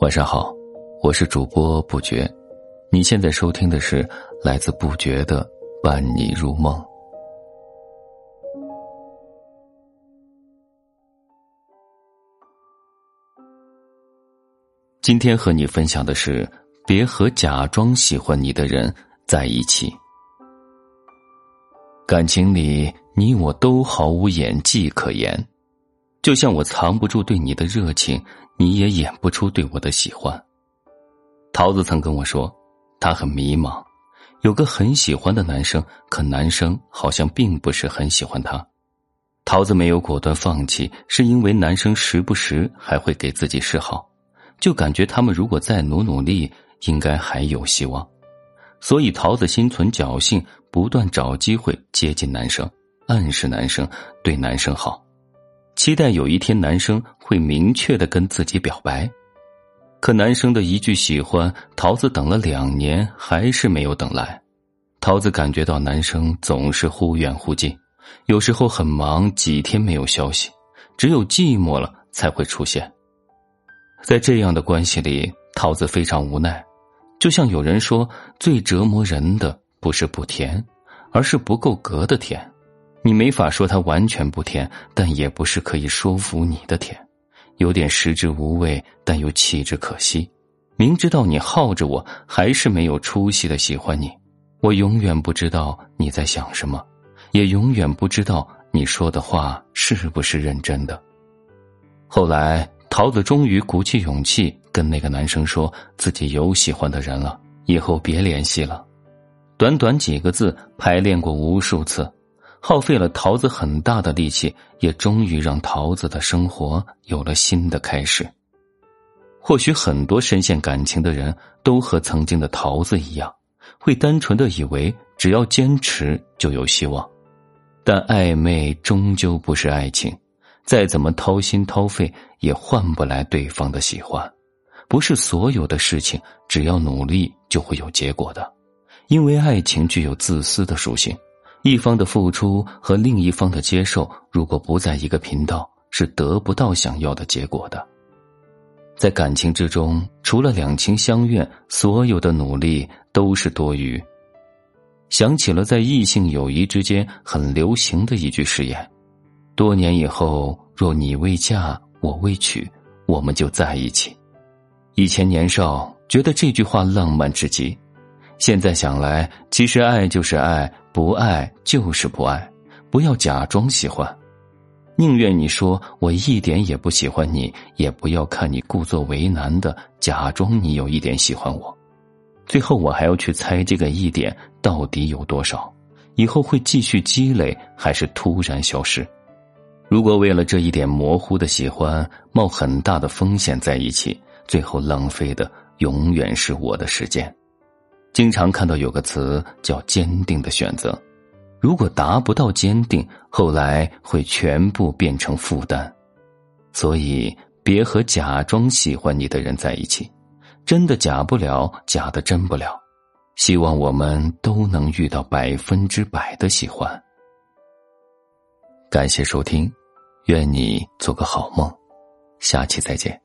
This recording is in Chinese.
晚上好，我是主播不觉，你现在收听的是来自不觉的伴你入梦。今天和你分享的是，别和假装喜欢你的人在一起。感情里，你我都毫无演技可言，就像我藏不住对你的热情。你也演不出对我的喜欢。桃子曾跟我说，她很迷茫，有个很喜欢的男生，可男生好像并不是很喜欢她。桃子没有果断放弃，是因为男生时不时还会给自己示好，就感觉他们如果再努努力，应该还有希望。所以桃子心存侥幸，不断找机会接近男生，暗示男生对男生好。期待有一天男生会明确的跟自己表白，可男生的一句喜欢，桃子等了两年还是没有等来。桃子感觉到男生总是忽远忽近，有时候很忙，几天没有消息，只有寂寞了才会出现。在这样的关系里，桃子非常无奈，就像有人说，最折磨人的不是不甜，而是不够格的甜。你没法说他完全不甜，但也不是可以说服你的甜，有点食之无味，但又弃之可惜。明知道你耗着我，还是没有出息的喜欢你。我永远不知道你在想什么，也永远不知道你说的话是不是认真的。后来，桃子终于鼓起勇气跟那个男生说自己有喜欢的人了，以后别联系了。短短几个字，排练过无数次。耗费了桃子很大的力气，也终于让桃子的生活有了新的开始。或许很多深陷感情的人都和曾经的桃子一样，会单纯的以为只要坚持就有希望，但暧昧终究不是爱情，再怎么掏心掏肺也换不来对方的喜欢。不是所有的事情只要努力就会有结果的，因为爱情具有自私的属性。一方的付出和另一方的接受，如果不在一个频道，是得不到想要的结果的。在感情之中，除了两情相悦，所有的努力都是多余。想起了在异性友谊之间很流行的一句誓言：多年以后，若你未嫁，我未娶，我们就在一起。以前年少觉得这句话浪漫至极，现在想来，其实爱就是爱。不爱就是不爱，不要假装喜欢，宁愿你说我一点也不喜欢你，也不要看你故作为难的假装你有一点喜欢我，最后我还要去猜这个一点到底有多少，以后会继续积累还是突然消失？如果为了这一点模糊的喜欢冒很大的风险在一起，最后浪费的永远是我的时间。经常看到有个词叫“坚定的选择”，如果达不到坚定，后来会全部变成负担。所以，别和假装喜欢你的人在一起，真的假不了，假的真不了。希望我们都能遇到百分之百的喜欢。感谢收听，愿你做个好梦，下期再见。